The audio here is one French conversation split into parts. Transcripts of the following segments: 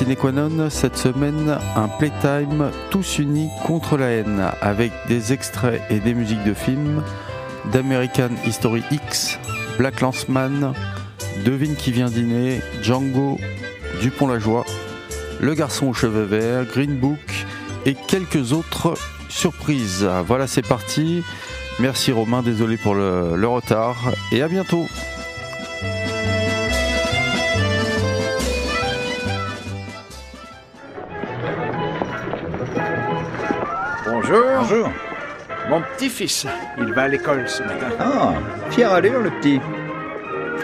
Cinequanon. Cette semaine, un playtime tous unis contre la haine, avec des extraits et des musiques de films d'American History X, Black Lanceman, Devine qui vient dîner, Django, Dupont-la-Joie, Le garçon aux cheveux verts, Green Book et quelques autres surprises. Voilà, c'est parti. Merci Romain, désolé pour le retard et à bientôt. Mon petit-fils, il va à l'école ce matin. Ah, fière allure le petit.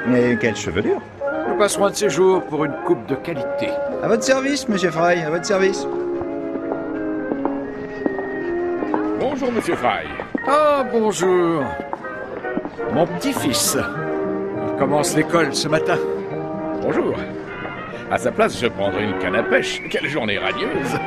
Mais quelle chevelure Nous passerons de ces jours pour une coupe de qualité. À votre service, monsieur Fry, à votre service. Bonjour, monsieur Fry. Ah, bonjour. Mon petit-fils, il commence l'école ce matin. Bonjour. À sa place, je prendrai une canne à pêche. Quelle journée radieuse.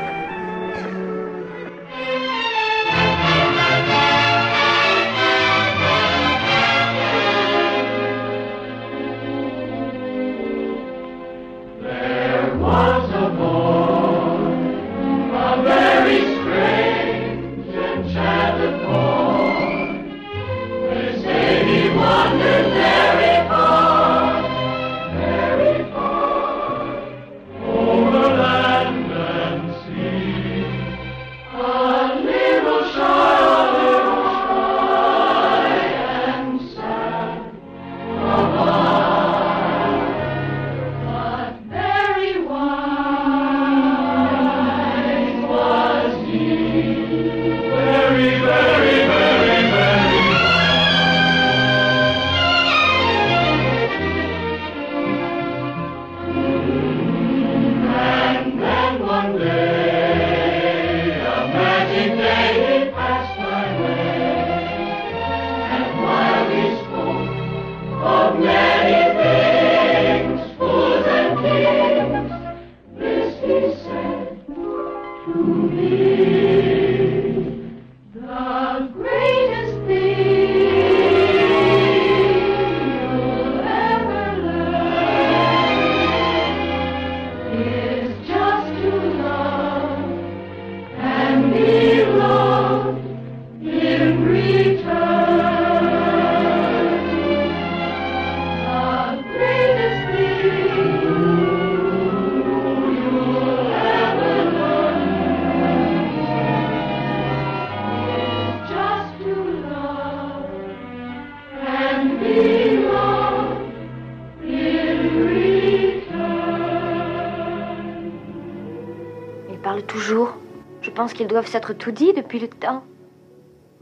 Pense qu'ils doivent s'être tout dit depuis le temps.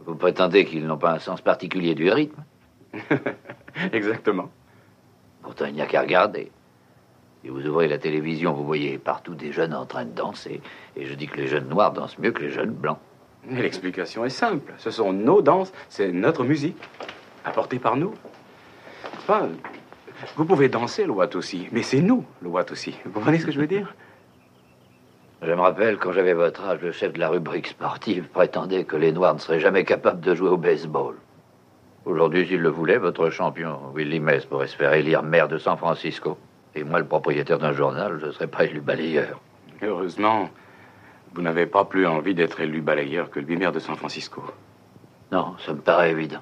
Vous prétendez qu'ils n'ont pas un sens particulier du rythme Exactement. Pourtant, il n'y a qu'à regarder. Si vous ouvrez la télévision, vous voyez partout des jeunes en train de danser. Et je dis que les jeunes noirs dansent mieux que les jeunes blancs. Et l'explication est simple. Ce sont nos danses, c'est notre musique, apportée par nous. Enfin, vous pouvez danser le Watt aussi, mais c'est nous le Watt aussi. Vous comprenez ce que je veux dire? Je me rappelle, quand j'avais votre âge, le chef de la rubrique sportive prétendait que les Noirs ne seraient jamais capables de jouer au baseball. Aujourd'hui, s'il le voulait, votre champion, Willie Mays, pourrait se faire élire maire de San Francisco. Et moi, le propriétaire d'un journal, je ne serais pas élu balayeur. Heureusement, vous n'avez pas plus envie d'être élu balayeur que le maire de San Francisco. Non, ça me paraît évident.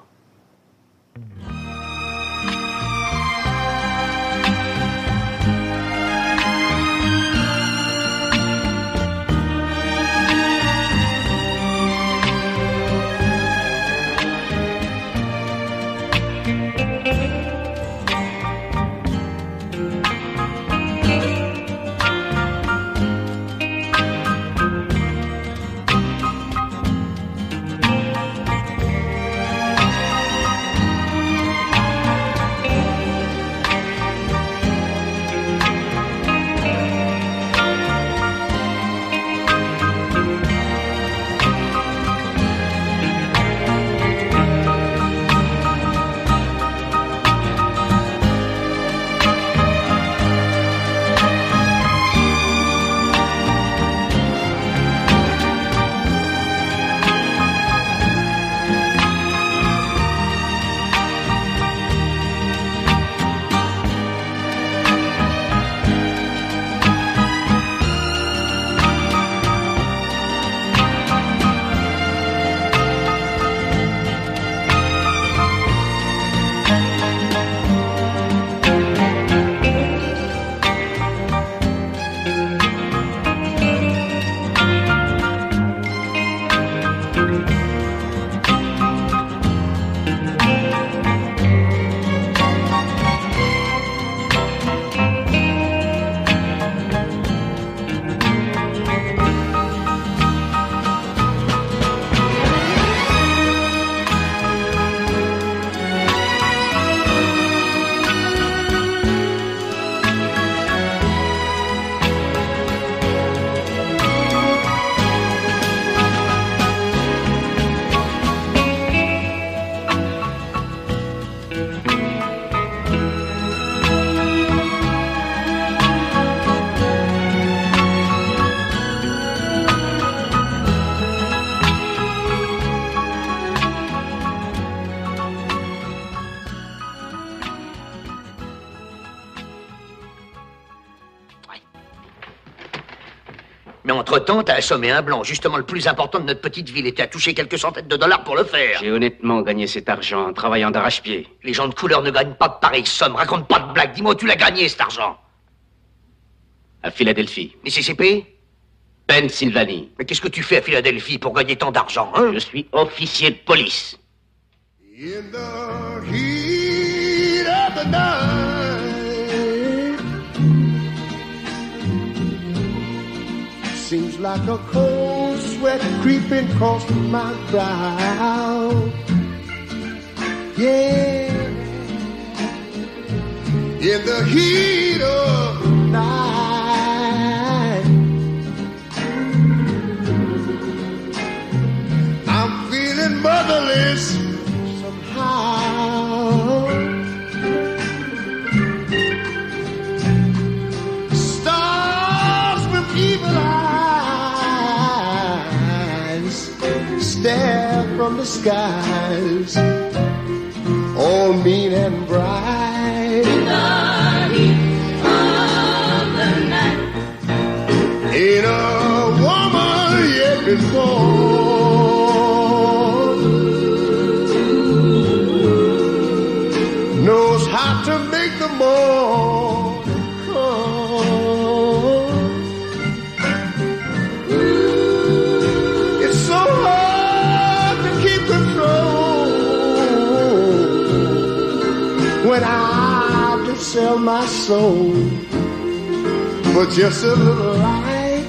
Entre-temps, t'as assommé un blanc, justement le plus important de notre petite ville, et t'as touché quelques centaines de dollars pour le faire. J'ai honnêtement gagné cet argent en travaillant d'arrache-pied. Les gens de couleur ne gagnent pas de pareilles sommes. Raconte pas de blagues. Dis-moi où tu l'as gagné, cet argent. À Philadelphie. Mississippi? Pennsylvanie. Mais qu'est-ce que tu fais à Philadelphie pour gagner tant d'argent, hein? Je suis officier de police. In the heat of the night, like a cold sweat creeping across my brow. Yeah, in the heat of night, from the skies, all mean and bright. Ain't a woman yet been my soul for just a little light.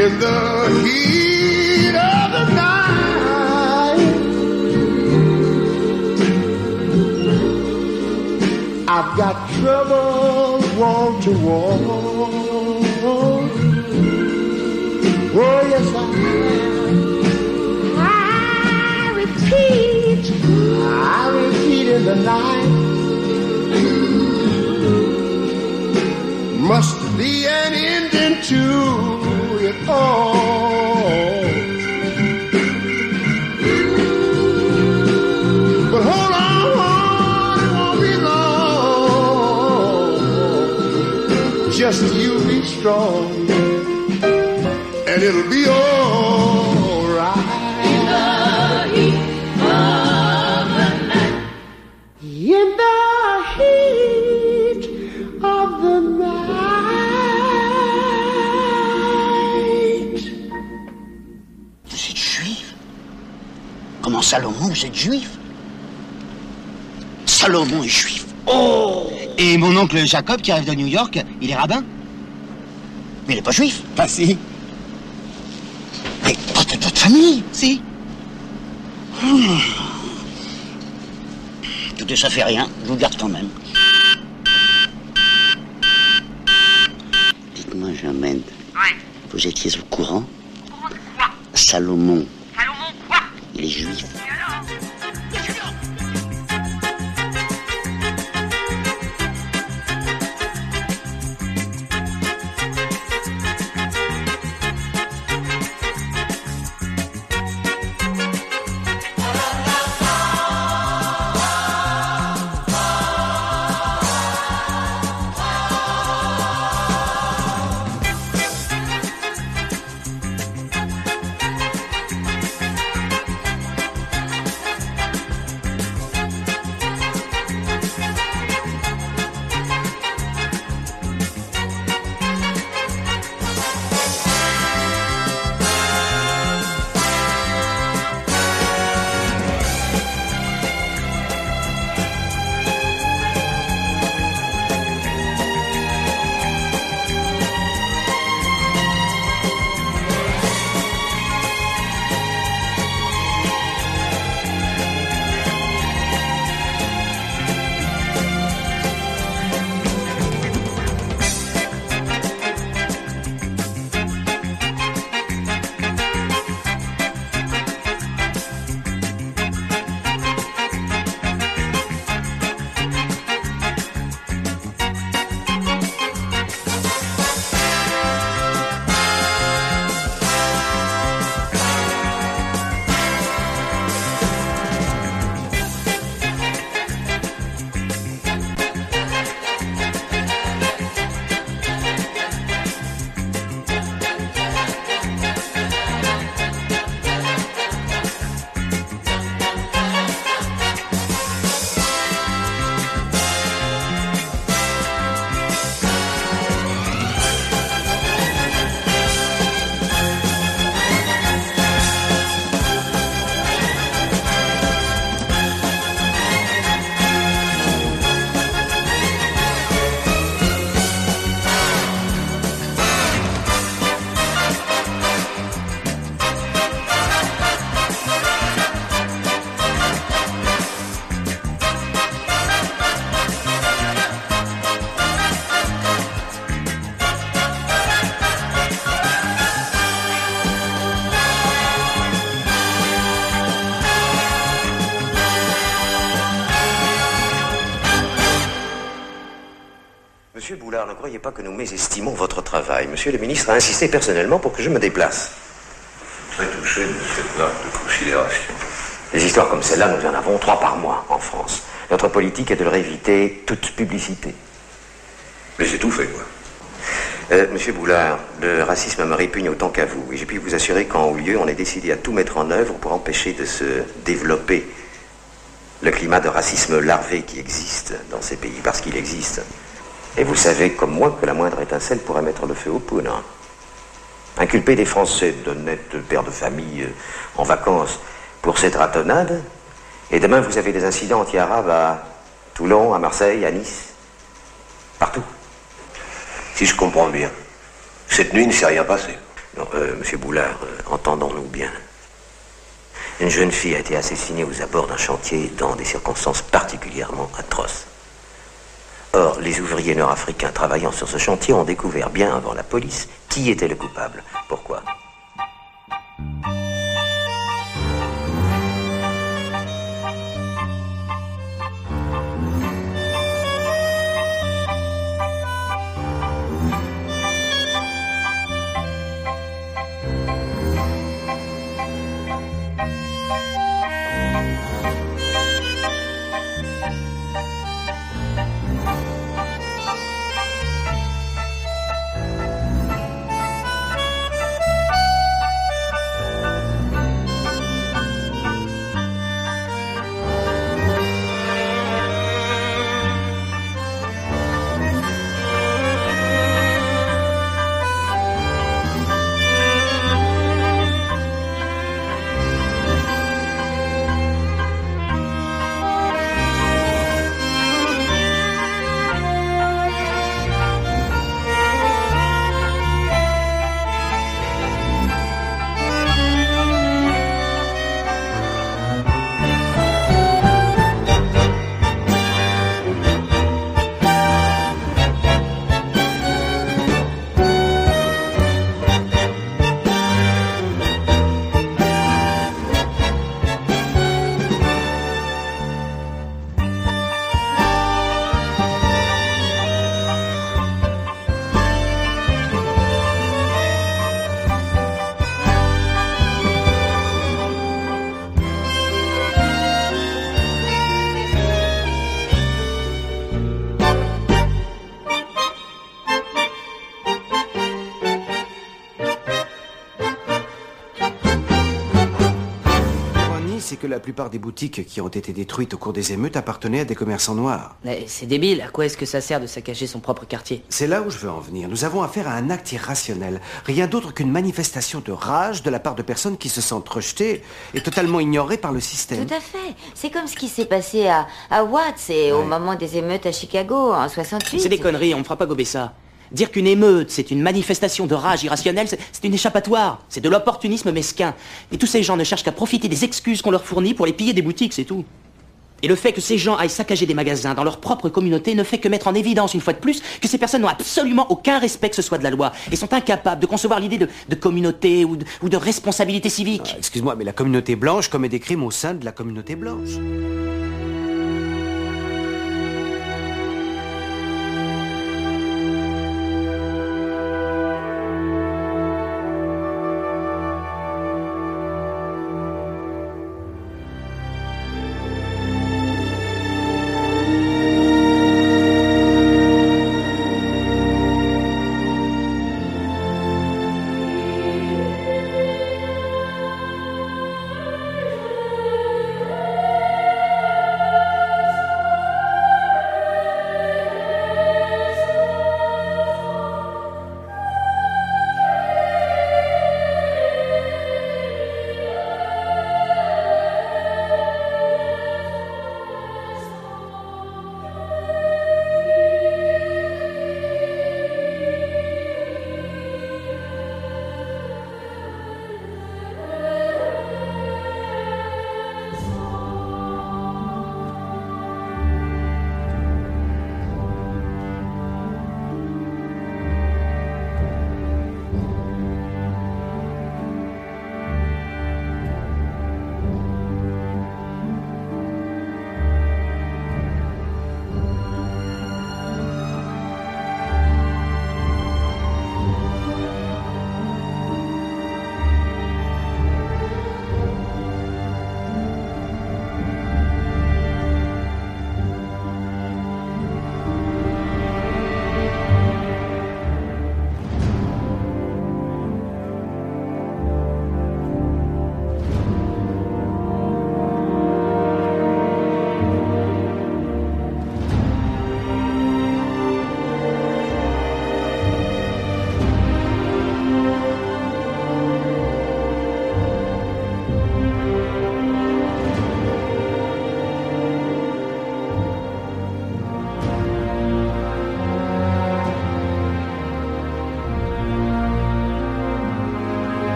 In the heat of the night, I've got trouble wall to wall. Night. Must be an ending to it all. But hold on, it won't be long. Just you be strong, and it'll be alright. Vous êtes juif Salomon est juif. Oh Et mon oncle Jacob, qui arrive de New York, il est rabbin Mais il n'est pas juif. Ah si. Mais pas de votre famille, si. Écoutez, ça fait rien, je vous garde quand même. Dites-moi, Germaine. Vous étiez au courant? Salomon. Salomon, quoi? Il est juif. Ne croyez pas que nous mésestimons votre travail. Monsieur le ministre a insisté personnellement pour que je me déplace. Très touché de cette note de considération. Des histoires comme celle-là, nous en avons trois par mois en France. Notre politique est de leur éviter toute publicité. Mais c'est tout fait, quoi. Euh, Monsieur Boulard, le racisme me répugne autant qu'à vous. Et je puis vous assurer qu'en haut lieu, on est décidé à tout mettre en œuvre pour empêcher de se développer le climat de racisme larvé qui existe dans ces pays, parce qu'il existe. Et vous savez comme moi que la moindre étincelle pourrait mettre le feu aux poudres. Inculper des Français d'honnêtes pères de famille euh, en vacances pour cette ratonnade, et demain vous avez des incidents anti-arabes à Toulon, à Marseille, à Nice, partout. Si je comprends bien, cette nuit ne s'est rien passé. Non, euh, Monsieur Boulard, euh, entendons-nous bien. Une jeune fille a été assassinée aux abords d'un chantier dans des circonstances particulièrement atroces. Or, les ouvriers nord-africains travaillant sur ce chantier ont découvert bien avant la police qui était le coupable. Pourquoi? Que la plupart des boutiques qui ont été détruites au cours des émeutes appartenaient à des commerçants noirs. Mais c'est débile, à quoi est-ce que ça sert de saccager son propre quartier? C'est là où je veux en venir. Nous avons affaire à un acte irrationnel. Rien d'autre qu'une manifestation de rage de la part de personnes qui se sentent rejetées et totalement ignorées par le système. Tout à fait. C'est comme ce qui s'est passé à, à Watts et au moment des émeutes à Chicago en 68. C'est des conneries, on me fera pas gober ça. Dire qu'une émeute, c'est une manifestation de rage irrationnelle, c'est une échappatoire. C'est de l'opportunisme mesquin. Et tous ces gens ne cherchent qu'à profiter des excuses qu'on leur fournit pour les piller des boutiques, c'est tout. Et le fait que ces gens aillent saccager des magasins dans leur propre communauté ne fait que mettre en évidence une fois de plus que ces personnes n'ont absolument aucun respect que ce soit de la loi et sont incapables de concevoir l'idée de, communauté ou de, responsabilité civique. Ah, Excuse-moi, mais la communauté blanche commet des crimes au sein de la communauté blanche.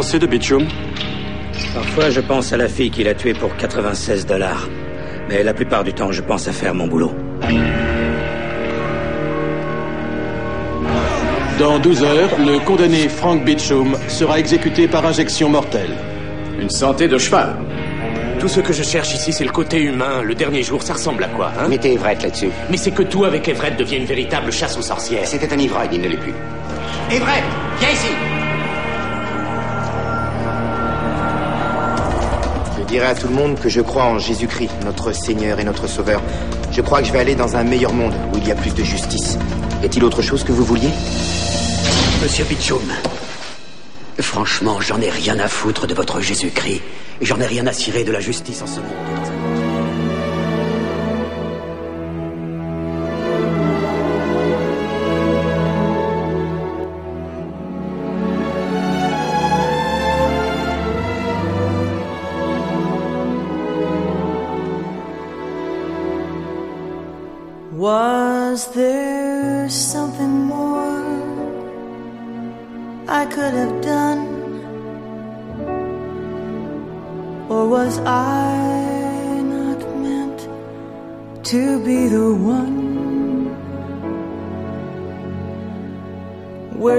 Pensez de Parfois, je pense à la fille qu'il a tuée pour 96 dollars. Mais la plupart du temps, je pense à faire mon boulot. Dans 12 heures, le condamné Frank Beecham sera exécuté par injection mortelle. Une santé de cheval. Tout ce que je cherche ici, c'est le côté humain. Le dernier jour, ça ressemble à quoi, hein? Mettez Everett là-dessus. Mais c'est que tout avec Everett devient une véritable chasse aux sorcières. C'était un ivrogne, il ne l'est plus. Everett, viens ici dirai à tout le monde que je crois en Jésus-Christ, notre Seigneur et notre Sauveur. Je crois que je vais aller dans un meilleur monde où il y a plus de justice. Y a-t-il autre chose que vous vouliez? Monsieur Bichoum, franchement, j'en ai rien à foutre de votre Jésus-Christ. Et J'en ai rien à cirer de la justice en ce monde.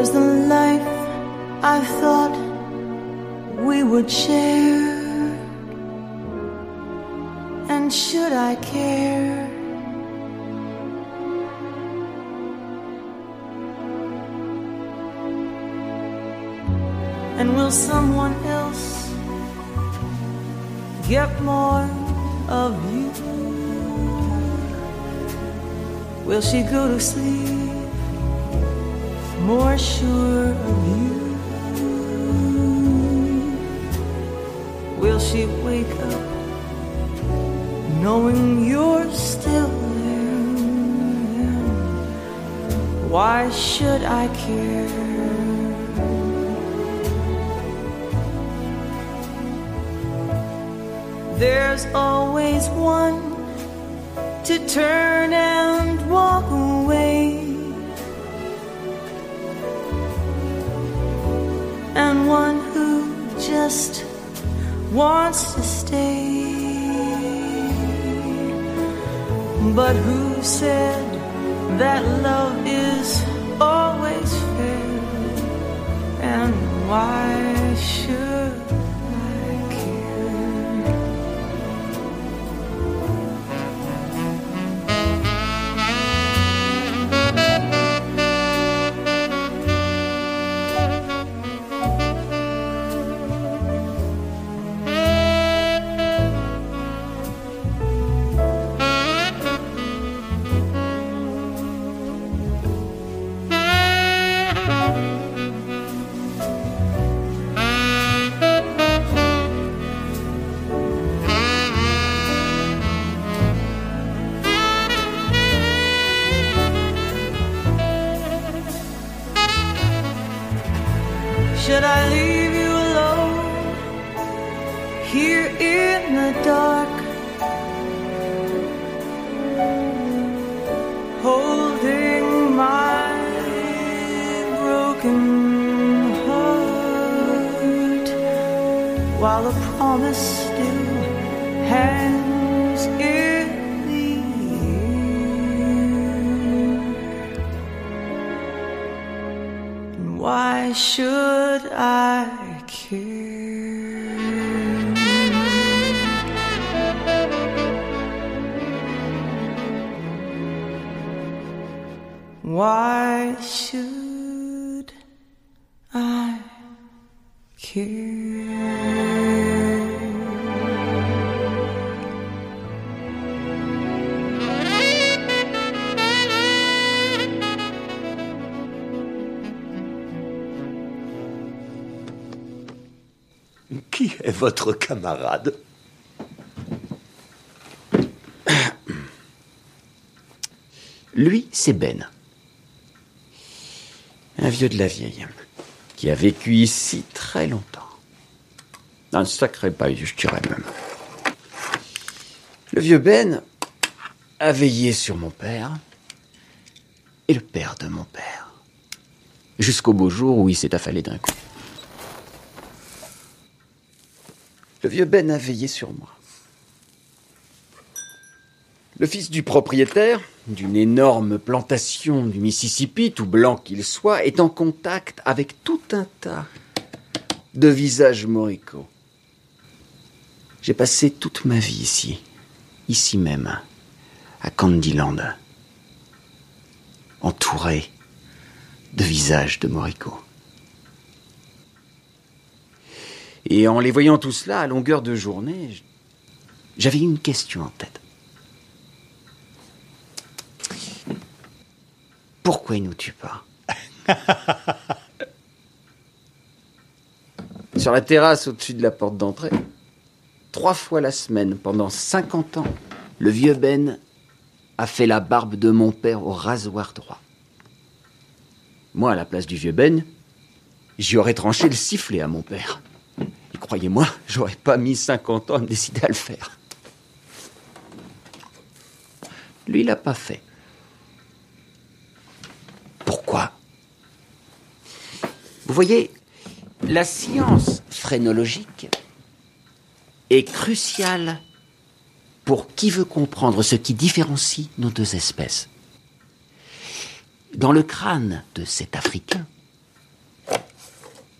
Where's the life I thought we would share? And should I care? And will someone else get more of you? Will she go to sleep more sure of you? Will she wake up knowing you're still there? Why should I care? There's always one to turn and walk away, one who just wants to stay. But who said that love is always fair? And why Qui est votre camarade Lui, c'est Ben. Un vieux de la vieille, qui a vécu ici très longtemps. Un sacré bail, je dirais même. Le vieux Ben a veillé sur mon père et le père de mon père, jusqu'au beau jour où il s'est affalé d'un coup. Le vieux Ben a veillé sur moi. Le fils du propriétaire, d'une énorme plantation du Mississippi, tout blanc qu'il soit, est en contact avec tout un tas de visages moricaux. J'ai passé toute ma vie ici, ici même, à Candyland, entouré de visages de moricots. Et en les voyant tous là, à longueur de journée, j'avais une question en tête. Pourquoi ils nous tuent pas Sur la terrasse au-dessus de la porte d'entrée, trois fois la semaine, pendant 50 ans, le vieux Ben a fait la barbe de mon père au rasoir droit. Moi, à la place du vieux Ben, j'y aurais tranché le sifflet à mon père. Croyez-moi, j'aurais pas mis 50 ans à me décider à le faire. Lui, il l'a pas fait. Pourquoi? Vous voyez, la science phrénologique est cruciale pour qui veut comprendre ce qui différencie nos deux espèces. Dans le crâne de cet Africain,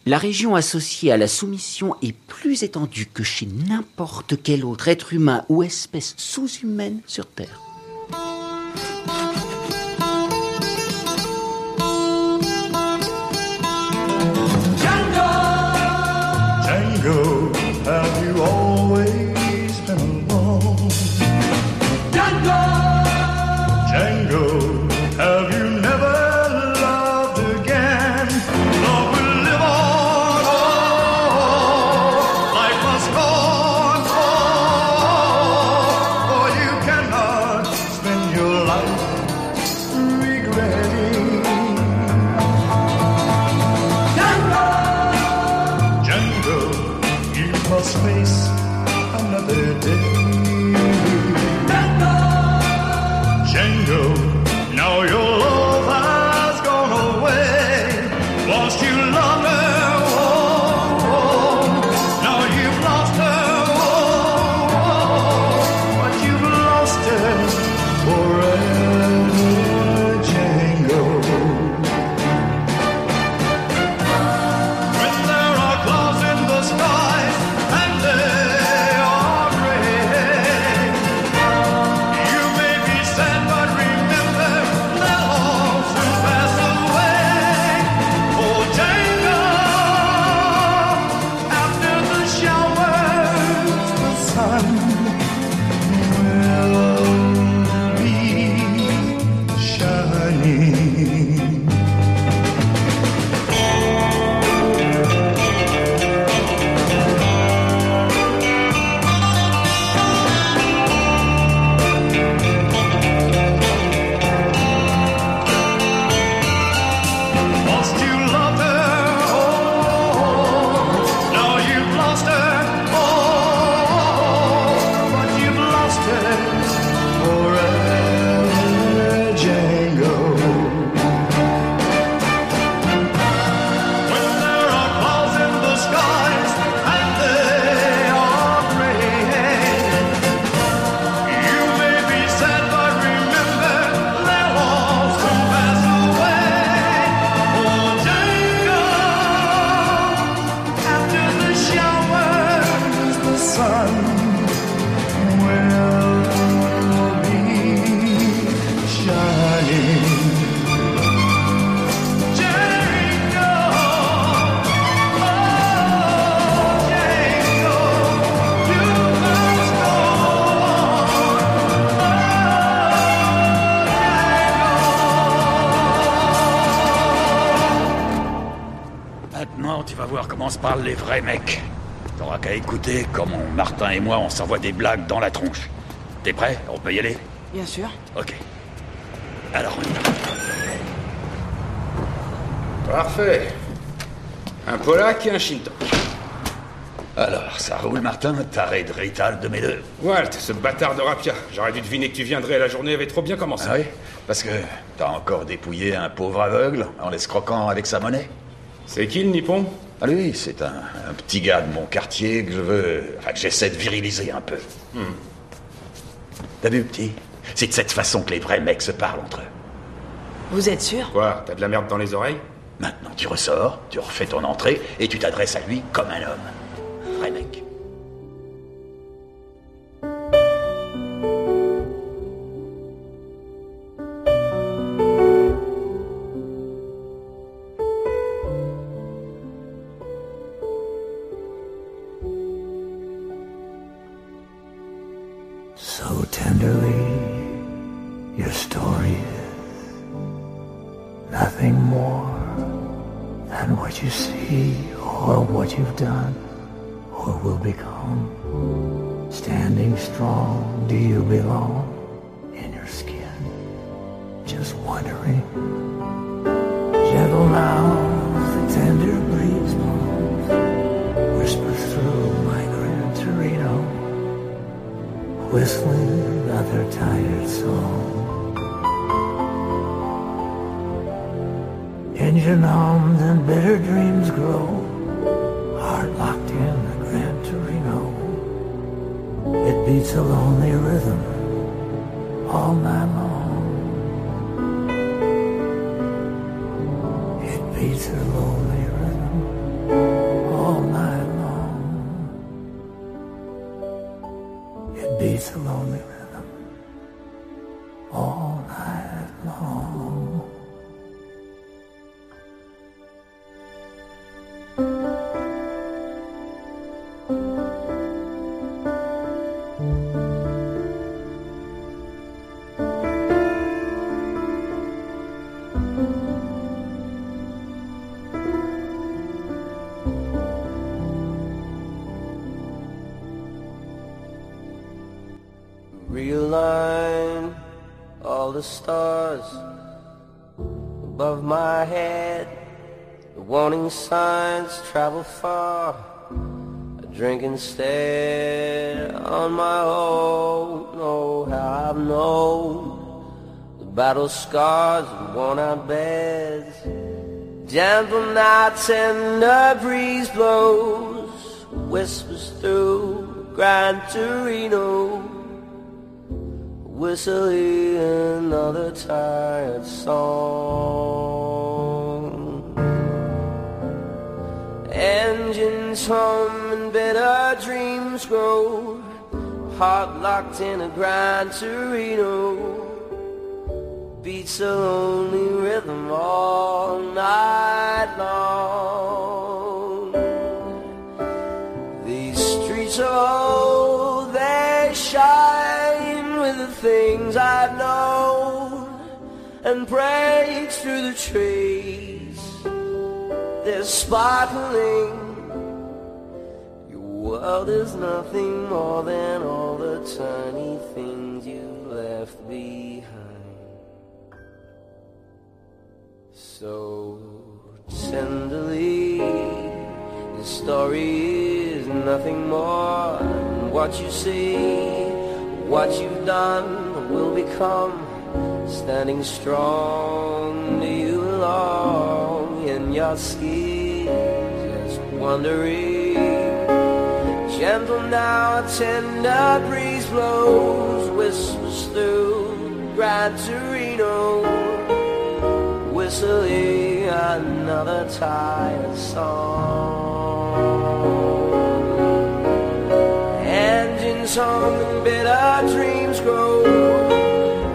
la région associée à la soumission est plus étendue que chez n'importe quel autre être humain ou espèce sous-humaine sur Terre. Martin et moi on s'envoie des blagues dans la tronche. T'es prêt? On peut y aller? Bien sûr. Ok. Alors on y va. Parfait. Un Polak et un Shinto. Alors, ça roule, Martin Taré de Rital de mes deux. Walt, ce bâtard de Rapia. J'aurais dû deviner que tu viendrais, la journée avait trop bien commencé. Ah oui? Parce que t'as encore dépouillé un pauvre aveugle en l'escroquant avec sa monnaie? C'est qui le Nippon? Ah lui, c'est un, un petit gars de mon quartier que je veux... Enfin, que j'essaie de viriliser un peu. Hmm. T'as vu, petit? C'est de cette façon que les vrais mecs se parlent entre eux. Vous êtes sûr? Quoi T'as de la merde dans les oreilles? Maintenant, tu ressors, tu refais ton entrée et tu t'adresses à lui comme un homme. Alone. loneliness. Far. I drink instead on my own. Oh, how I've known the battle scars and worn out beds. Gentle nights and the breeze blows, whispers through Gran Torino. Whistling another tired song. Engines hum and better dreams grow. Heart locked in a Gran Torino. Beats a lonely rhythm all night long. These streets are old, they shine with the things I've known and breaks through the trees. Sparkling. Your world is nothing more than all the tiny things you left behind. So tenderly, the story is nothing more than what you see, what you've done will become. Standing strong, do you belong in your skin? Just wondering. Gentle now, a tender breeze blows, whispers through Gran Torino whistling another tired song. Engines hum and bitter dreams grow.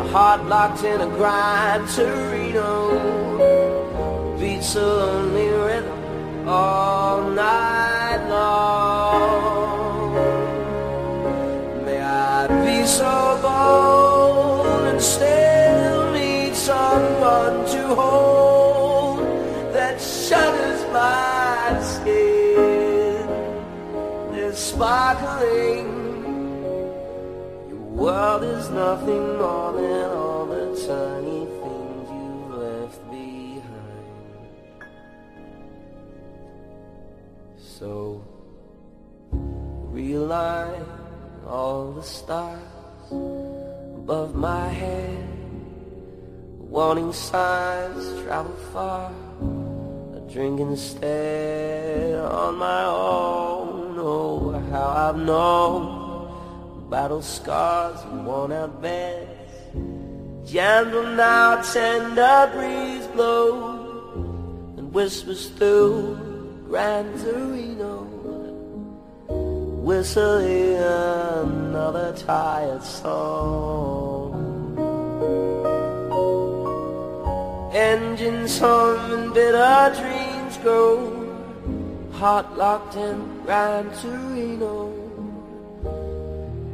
A heart locked in a Gran Torino beats a lonely rhythm all night long. May I be so bold and still need someone to hold that shudders my skin. There's sparkling. Your world is nothing more than all the tiny So realign all the stars above my head. Warning signs travel far. I drink instead on my own. Oh, how I've known battle scars and worn out beds. Gentle now, tender breeze blows and whispers through Gran Torino, whistling another tired song. Engines hum and bitter dreams grow, heart locked in Gran Torino.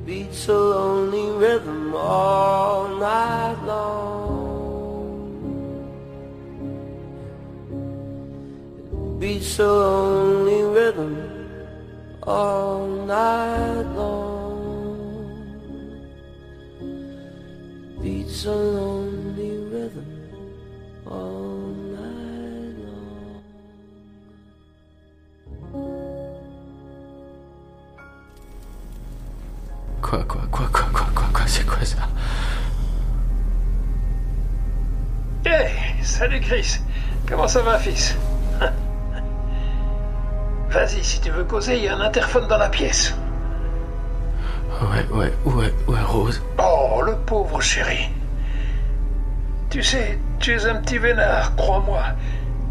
Beats a lonely rhythm all night long. Beats a lonely rhythm all night long. Beats a lonely rhythm all night long. Quoi, quoi, quoi, quoi, quoi, quoi, quoi, c'est quoi ça Hey, salut Chris. Comment ça va, fils Vas-y, si tu veux causer, il y a un interphone dans la pièce. Ouais, ouais, ouais, ouais, Rose. Oh, le pauvre chéri. Tu sais, tu es un petit vénard, crois-moi.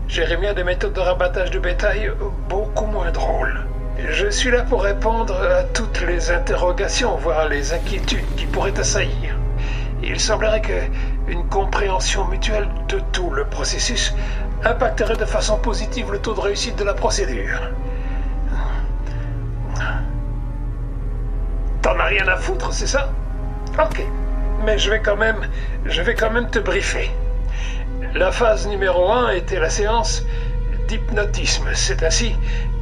Jérémie a des méthodes de rabattage de bétail beaucoup moins drôles. Je suis là pour répondre à toutes les interrogations, voire les inquiétudes qui pourraient t'assaillir. Il semblerait que une compréhension mutuelle de tout le processus impacterait de façon positive le taux de réussite de la procédure. T'en as rien à foutre, c'est ça? Ok. Mais je vais quand même, je vais quand même te briefer. La phase numéro 1 était la séance d'hypnotisme. C'est ainsi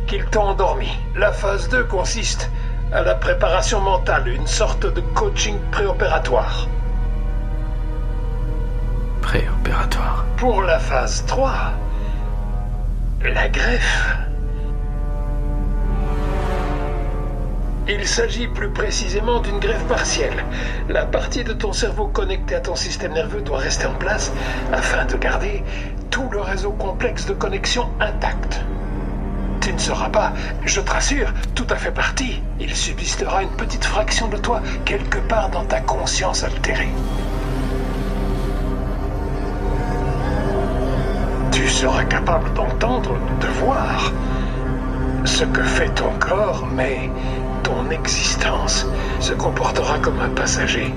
qu'ils t'ont endormi. La phase 2 consiste à la préparation mentale, une sorte de coaching préopératoire. Préopératoire. Pour la phase 3, la greffe. Il s'agit plus précisément d'une greffe partielle. La partie de ton cerveau connectée à ton système nerveux doit rester en place afin de garder tout le réseau complexe de connexion intact. Tu ne seras pas, je te rassure, tout à fait parti. Il subsistera une petite fraction de toi quelque part dans ta conscience altérée. Tu seras capable d'entendre, de voir ce que fait ton corps, mais ton existence se comportera comme un passager.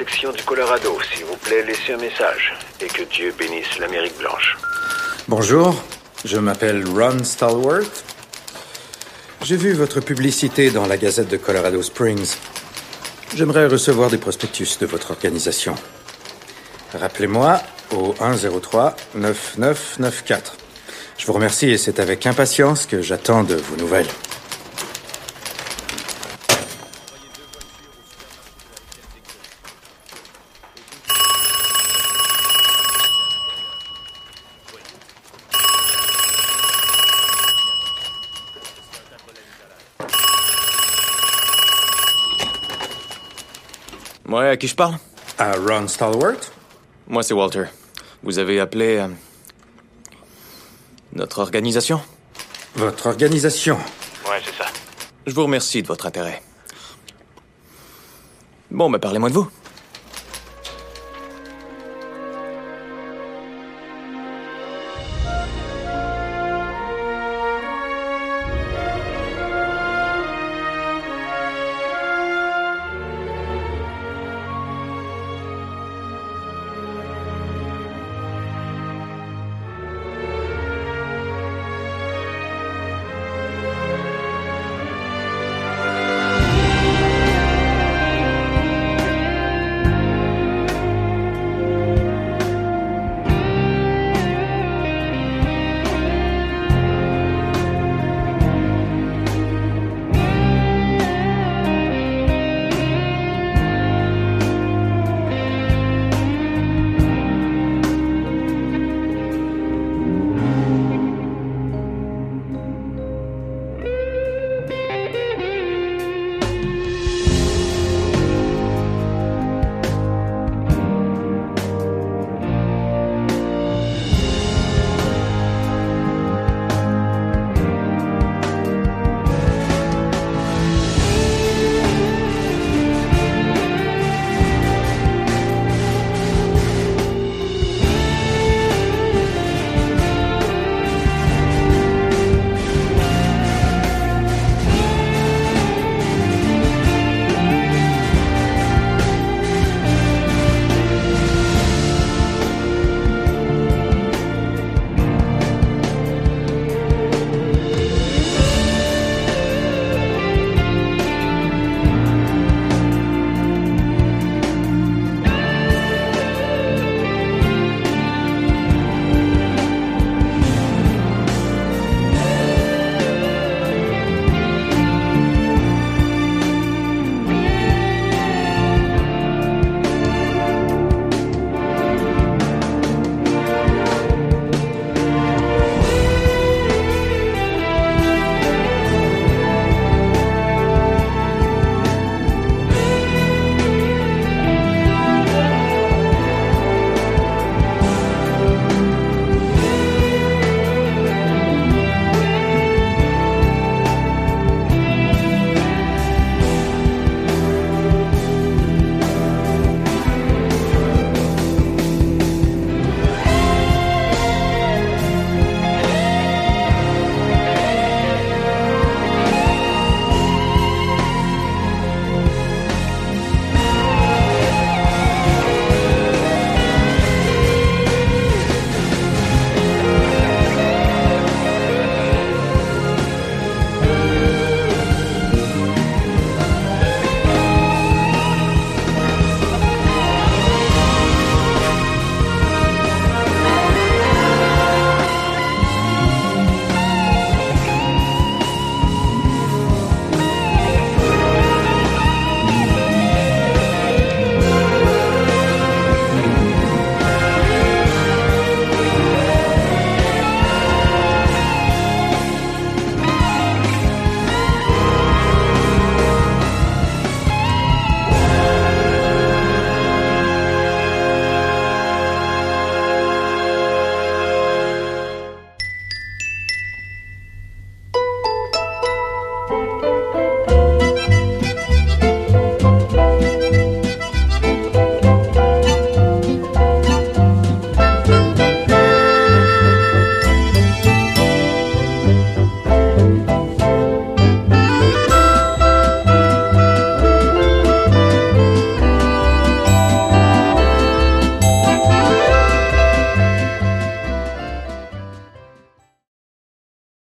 Section du Colorado. S'il vous plaît, laissez un message. Et que Dieu bénisse l'Amérique blanche. Bonjour, je m'appelle Ron Stallworth. J'ai vu votre publicité dans la Gazette de Colorado Springs. J'aimerais recevoir des prospectus de votre organisation. Rappelez-moi au 103 9994. Je vous remercie et c'est avec impatience que j'attends de vos nouvelles. Qui je parle? À Ron Stallworth Moi, c'est Walter. Vous avez appelé. euh, Notre organisation? Votre organisation Ouais, c'est ça. Je vous remercie de votre intérêt. Bon, bah parlez-moi de vous.